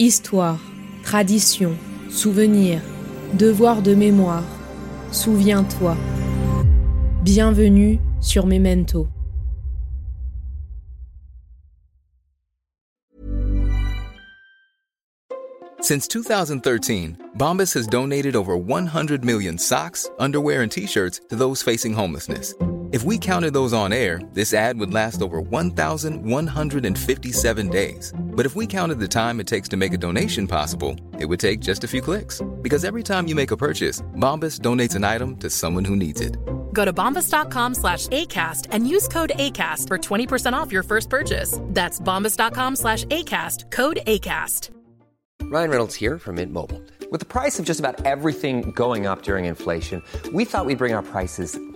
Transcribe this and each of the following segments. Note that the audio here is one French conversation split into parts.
Histoire, tradition, souvenir, devoir de mémoire. Souviens-toi. Bienvenue sur Memento. Since 2013, Bombas has donated over 100 million socks, underwear, and t shirts to those facing homelessness. If we counted those on air, this ad would last over 1,157 days. But if we counted the time it takes to make a donation possible, it would take just a few clicks. Because every time you make a purchase, Bombas donates an item to someone who needs it. Go to bombas.com slash ACAST and use code ACAST for 20% off your first purchase. That's bombas.com slash ACAST, code ACAST. Ryan Reynolds here from Mint Mobile. With the price of just about everything going up during inflation, we thought we'd bring our prices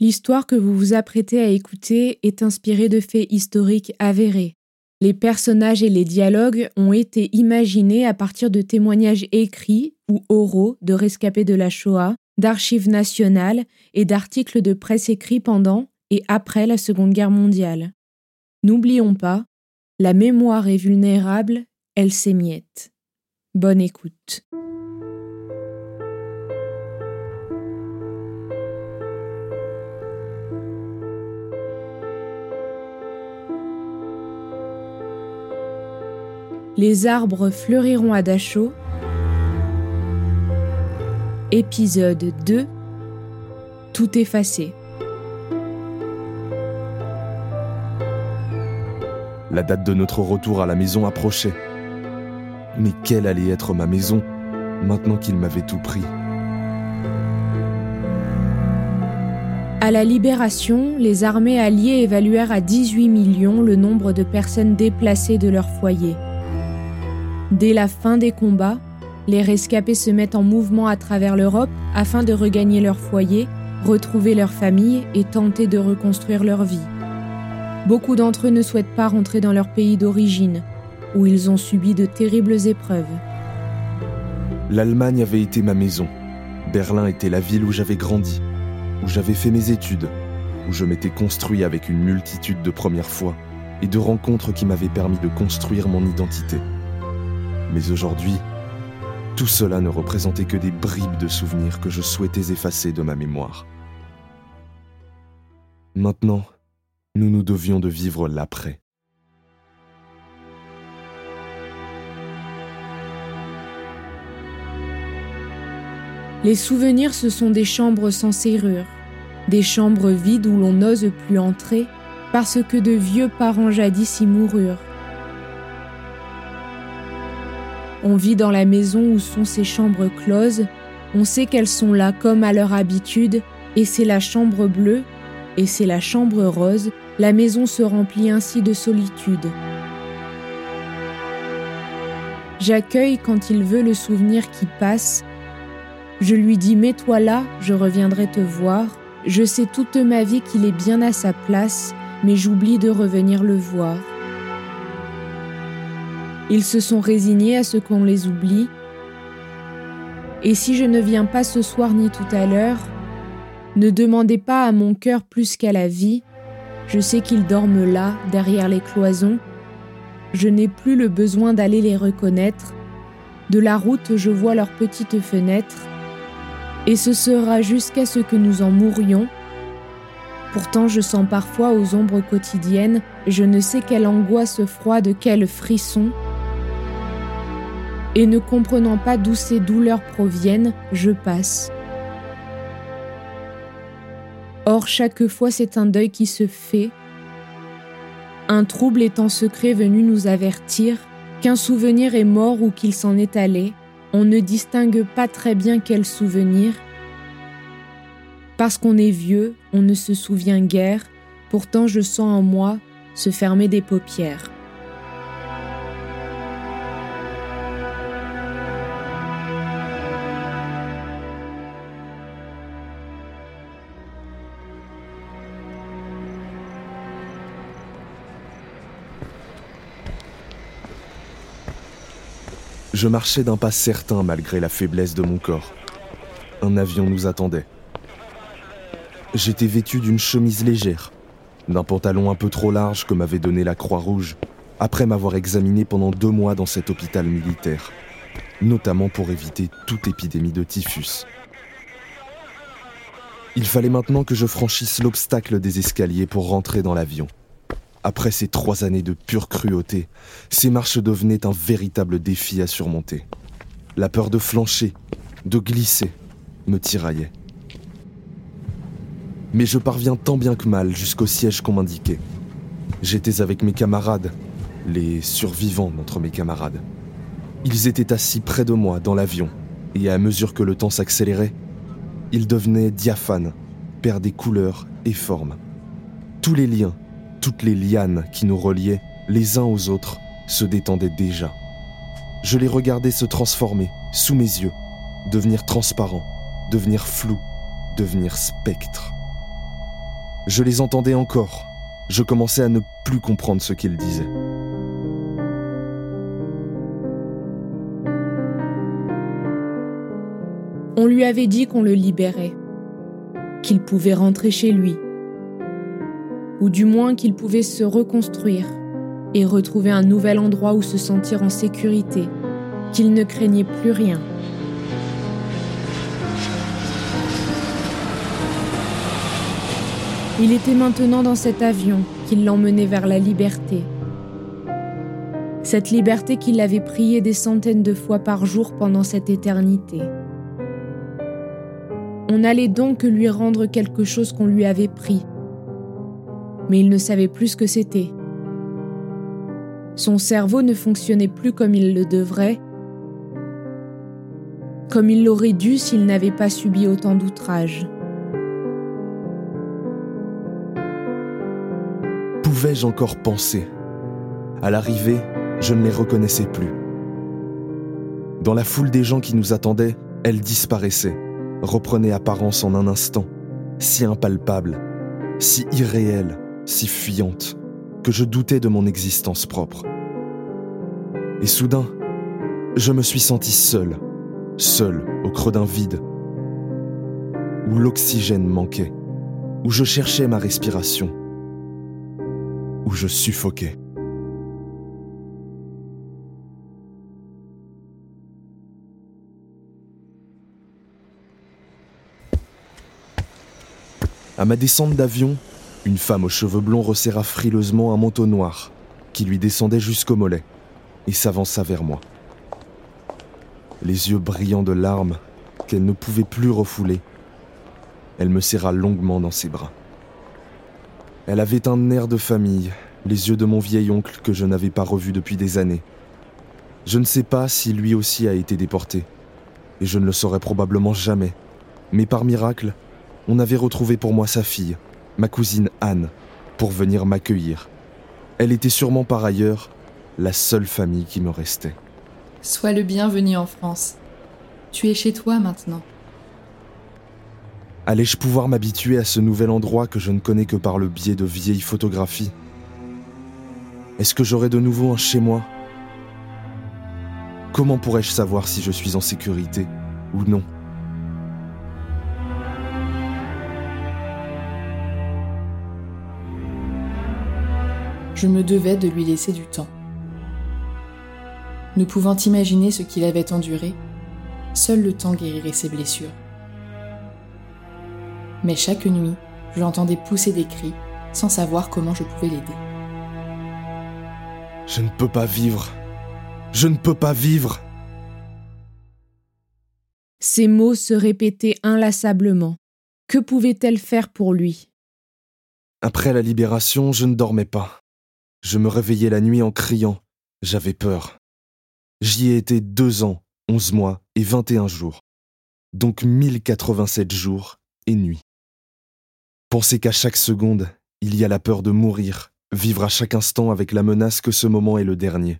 L'histoire que vous vous apprêtez à écouter est inspirée de faits historiques avérés. Les personnages et les dialogues ont été imaginés à partir de témoignages écrits ou oraux de rescapés de la Shoah, d'archives nationales et d'articles de presse écrits pendant et après la Seconde Guerre mondiale. N'oublions pas, la mémoire est vulnérable, elle s'émiette. Bonne écoute. Les arbres fleuriront à Dachau. Épisode 2 Tout effacé. La date de notre retour à la maison approchait. Mais quelle allait être ma maison maintenant qu'il m'avait tout pris? À la libération, les armées alliées évaluèrent à 18 millions le nombre de personnes déplacées de leur foyer. Dès la fin des combats, les rescapés se mettent en mouvement à travers l'Europe afin de regagner leur foyer, retrouver leur famille et tenter de reconstruire leur vie. Beaucoup d'entre eux ne souhaitent pas rentrer dans leur pays d'origine, où ils ont subi de terribles épreuves. L'Allemagne avait été ma maison. Berlin était la ville où j'avais grandi, où j'avais fait mes études, où je m'étais construit avec une multitude de premières fois et de rencontres qui m'avaient permis de construire mon identité. Mais aujourd'hui, tout cela ne représentait que des bribes de souvenirs que je souhaitais effacer de ma mémoire. Maintenant, nous nous devions de vivre l'après. Les souvenirs, ce sont des chambres sans serrure, des chambres vides où l'on n'ose plus entrer parce que de vieux parents jadis y moururent. On vit dans la maison où sont ces chambres closes, on sait qu'elles sont là comme à leur habitude, et c'est la chambre bleue, et c'est la chambre rose, la maison se remplit ainsi de solitude. J'accueille quand il veut le souvenir qui passe. Je lui dis Mets-toi là, je reviendrai te voir. Je sais toute ma vie qu'il est bien à sa place, mais j'oublie de revenir le voir. Ils se sont résignés à ce qu'on les oublie. Et si je ne viens pas ce soir ni tout à l'heure, ne demandez pas à mon cœur plus qu'à la vie. Je sais qu'ils dorment là, derrière les cloisons. Je n'ai plus le besoin d'aller les reconnaître. De la route, je vois leurs petites fenêtres. Et ce sera jusqu'à ce que nous en mourions. Pourtant, je sens parfois aux ombres quotidiennes, je ne sais quelle angoisse froide, quel frisson. Et ne comprenant pas d'où ces douleurs proviennent, je passe. Or, chaque fois, c'est un deuil qui se fait. Un trouble est en secret venu nous avertir qu'un souvenir est mort ou qu'il s'en est allé. On ne distingue pas très bien quel souvenir. Parce qu'on est vieux, on ne se souvient guère, pourtant je sens en moi se fermer des paupières. Je marchais d'un pas certain malgré la faiblesse de mon corps. Un avion nous attendait. J'étais vêtu d'une chemise légère, d'un pantalon un peu trop large que m'avait donné la Croix-Rouge, après m'avoir examiné pendant deux mois dans cet hôpital militaire, notamment pour éviter toute épidémie de typhus. Il fallait maintenant que je franchisse l'obstacle des escaliers pour rentrer dans l'avion. Après ces trois années de pure cruauté, ces marches devenaient un véritable défi à surmonter. La peur de flancher, de glisser, me tiraillait. Mais je parviens tant bien que mal jusqu'au siège qu'on m'indiquait. J'étais avec mes camarades, les survivants d'entre mes camarades. Ils étaient assis près de moi dans l'avion, et à mesure que le temps s'accélérait, il devenait diaphane, perdait couleurs et formes. Tous les liens, toutes les lianes qui nous reliaient les uns aux autres se détendaient déjà. Je les regardais se transformer sous mes yeux, devenir transparents, devenir flous, devenir spectres. Je les entendais encore. Je commençais à ne plus comprendre ce qu'ils disaient. On lui avait dit qu'on le libérait, qu'il pouvait rentrer chez lui, ou du moins qu'il pouvait se reconstruire et retrouver un nouvel endroit où se sentir en sécurité, qu'il ne craignait plus rien. Il était maintenant dans cet avion qui l'emmenait vers la liberté. Cette liberté qu'il avait prié des centaines de fois par jour pendant cette éternité. On allait donc lui rendre quelque chose qu'on lui avait pris. Mais il ne savait plus ce que c'était. Son cerveau ne fonctionnait plus comme il le devrait, comme il l'aurait dû s'il n'avait pas subi autant d'outrages. Pouvais-je encore penser? À l'arrivée, je ne les reconnaissais plus. Dans la foule des gens qui nous attendaient, elles disparaissaient reprenait apparence en un instant, si impalpable, si irréelle, si fuyante, que je doutais de mon existence propre. Et soudain, je me suis senti seul, seul au creux d'un vide, où l'oxygène manquait, où je cherchais ma respiration, où je suffoquais. À ma descente d'avion, une femme aux cheveux blonds resserra frileusement un manteau noir qui lui descendait jusqu'au mollet et s'avança vers moi. Les yeux brillants de larmes qu'elle ne pouvait plus refouler, elle me serra longuement dans ses bras. Elle avait un air de famille, les yeux de mon vieil oncle que je n'avais pas revu depuis des années. Je ne sais pas si lui aussi a été déporté, et je ne le saurai probablement jamais, mais par miracle, on avait retrouvé pour moi sa fille, ma cousine Anne, pour venir m'accueillir. Elle était sûrement par ailleurs la seule famille qui me restait. Sois le bienvenu en France. Tu es chez toi maintenant. Allais-je pouvoir m'habituer à ce nouvel endroit que je ne connais que par le biais de vieilles photographies? Est-ce que j'aurai de nouveau un chez moi? Comment pourrais-je savoir si je suis en sécurité ou non? Je me devais de lui laisser du temps. Ne pouvant imaginer ce qu'il avait enduré, seul le temps guérirait ses blessures. Mais chaque nuit, je l'entendais pousser des cris sans savoir comment je pouvais l'aider. Je ne peux pas vivre. Je ne peux pas vivre. Ces mots se répétaient inlassablement. Que pouvait-elle faire pour lui? Après la libération, je ne dormais pas. Je me réveillais la nuit en criant. J'avais peur. J'y ai été deux ans, onze mois et vingt et un jours. Donc 1087 jours et nuits. Pensez qu'à chaque seconde, il y a la peur de mourir, vivre à chaque instant avec la menace que ce moment est le dernier.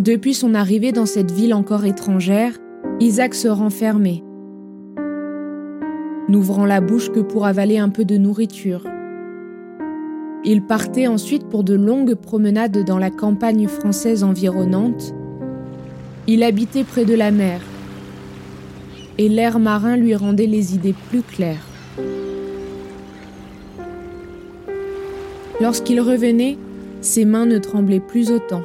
Depuis son arrivée dans cette ville encore étrangère, Isaac se renfermait, n'ouvrant la bouche que pour avaler un peu de nourriture. Il partait ensuite pour de longues promenades dans la campagne française environnante. Il habitait près de la mer, et l'air marin lui rendait les idées plus claires. Lorsqu'il revenait, ses mains ne tremblaient plus autant.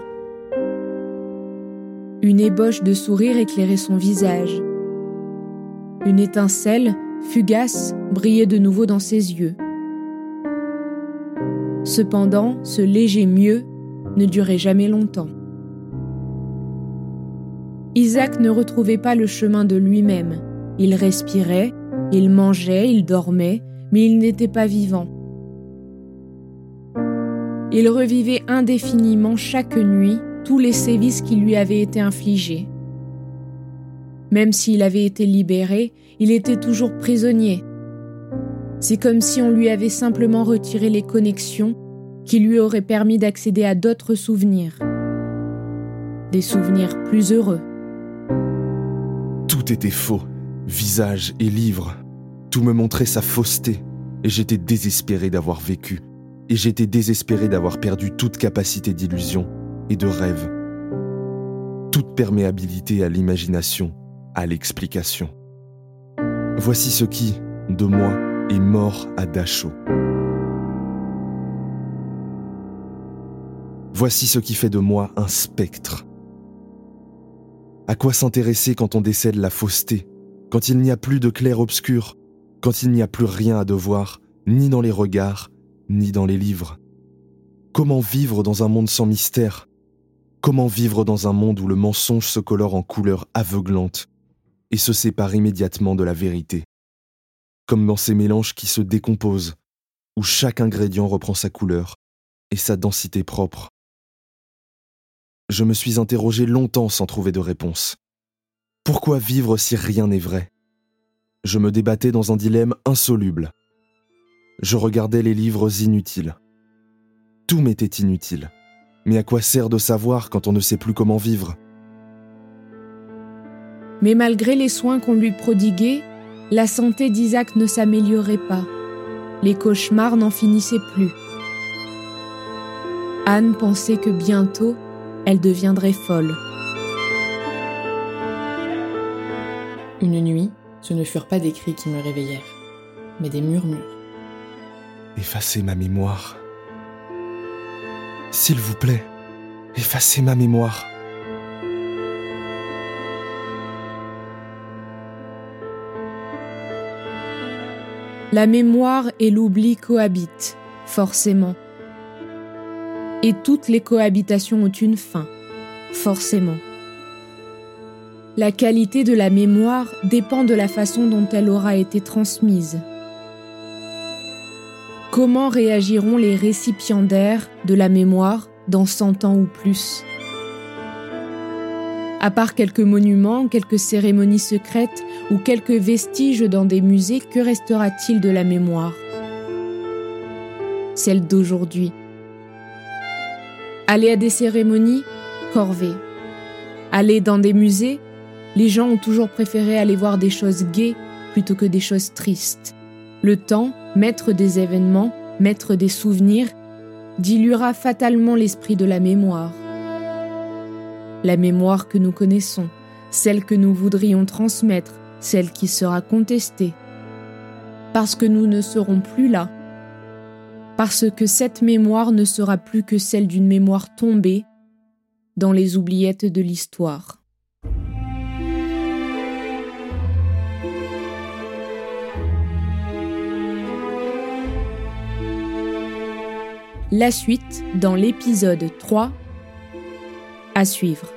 Une ébauche de sourire éclairait son visage. Une étincelle, fugace, brillait de nouveau dans ses yeux. Cependant, ce léger mieux ne durait jamais longtemps. Isaac ne retrouvait pas le chemin de lui-même. Il respirait, il mangeait, il dormait, mais il n'était pas vivant. Il revivait indéfiniment chaque nuit tous les sévices qui lui avaient été infligés. Même s'il avait été libéré, il était toujours prisonnier. C'est comme si on lui avait simplement retiré les connexions qui lui auraient permis d'accéder à d'autres souvenirs. Des souvenirs plus heureux. Tout était faux, visage et livre. Tout me montrait sa fausseté, et j'étais désespéré d'avoir vécu, et j'étais désespéré d'avoir perdu toute capacité d'illusion et de rêve, toute perméabilité à l'imagination, à l'explication. Voici ce qui, de moi, est mort à Dachau. Voici ce qui fait de moi un spectre. À quoi s'intéresser quand on décède la fausseté, quand il n'y a plus de clair-obscur, quand il n'y a plus rien à devoir, ni dans les regards, ni dans les livres? Comment vivre dans un monde sans mystère? Comment vivre dans un monde où le mensonge se colore en couleurs aveuglante et se sépare immédiatement de la vérité Comme dans ces mélanges qui se décomposent, où chaque ingrédient reprend sa couleur et sa densité propre. Je me suis interrogé longtemps sans trouver de réponse. Pourquoi vivre si rien n'est vrai? Je me débattais dans un dilemme insoluble. Je regardais les livres inutiles. Tout m'était inutile. Mais à quoi sert de savoir quand on ne sait plus comment vivre? Mais malgré les soins qu'on lui prodiguait, la santé d'Isaac ne s'améliorait pas. Les cauchemars n'en finissaient plus. Anne pensait que bientôt, elle deviendrait folle. Une nuit, ce ne furent pas des cris qui me réveillèrent, mais des murmures. Effacez ma mémoire. S'il vous plaît, effacez ma mémoire. La mémoire et l'oubli cohabitent, forcément. Et toutes les cohabitations ont une fin, forcément. La qualité de la mémoire dépend de la façon dont elle aura été transmise. Comment réagiront les récipiendaires de la mémoire dans 100 ans ou plus? À part quelques monuments, quelques cérémonies secrètes ou quelques vestiges dans des musées, que restera-t-il de la mémoire? Celle d'aujourd'hui. Aller à des cérémonies? Corvée. Aller dans des musées? Les gens ont toujours préféré aller voir des choses gaies plutôt que des choses tristes. Le temps, maître des événements, maître des souvenirs, diluera fatalement l'esprit de la mémoire. La mémoire que nous connaissons, celle que nous voudrions transmettre, celle qui sera contestée. Parce que nous ne serons plus là. Parce que cette mémoire ne sera plus que celle d'une mémoire tombée dans les oubliettes de l'histoire. La suite dans l'épisode 3 à suivre.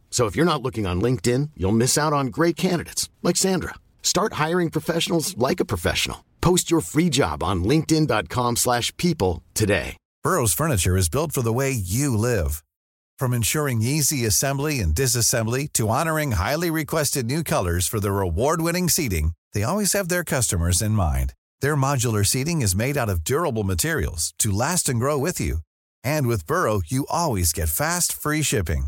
So if you're not looking on LinkedIn, you'll miss out on great candidates like Sandra. Start hiring professionals like a professional. Post your free job on linkedin.com/people today. Burrow's furniture is built for the way you live. From ensuring easy assembly and disassembly to honoring highly requested new colors for their award-winning seating, they always have their customers in mind. Their modular seating is made out of durable materials to last and grow with you. And with Burrow, you always get fast, free shipping.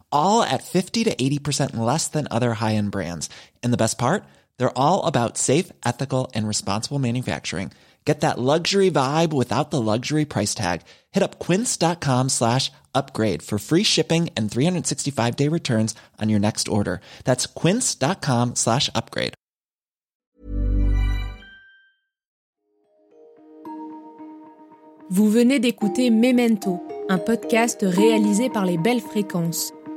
all at 50 to 80% less than other high end brands. And the best part? They're all about safe, ethical, and responsible manufacturing. Get that luxury vibe without the luxury price tag. Hit up quince.com slash upgrade for free shipping and 365 day returns on your next order. That's quince.com slash upgrade. Vous venez d'écouter Memento, un podcast réalisé par les Belles Fréquences.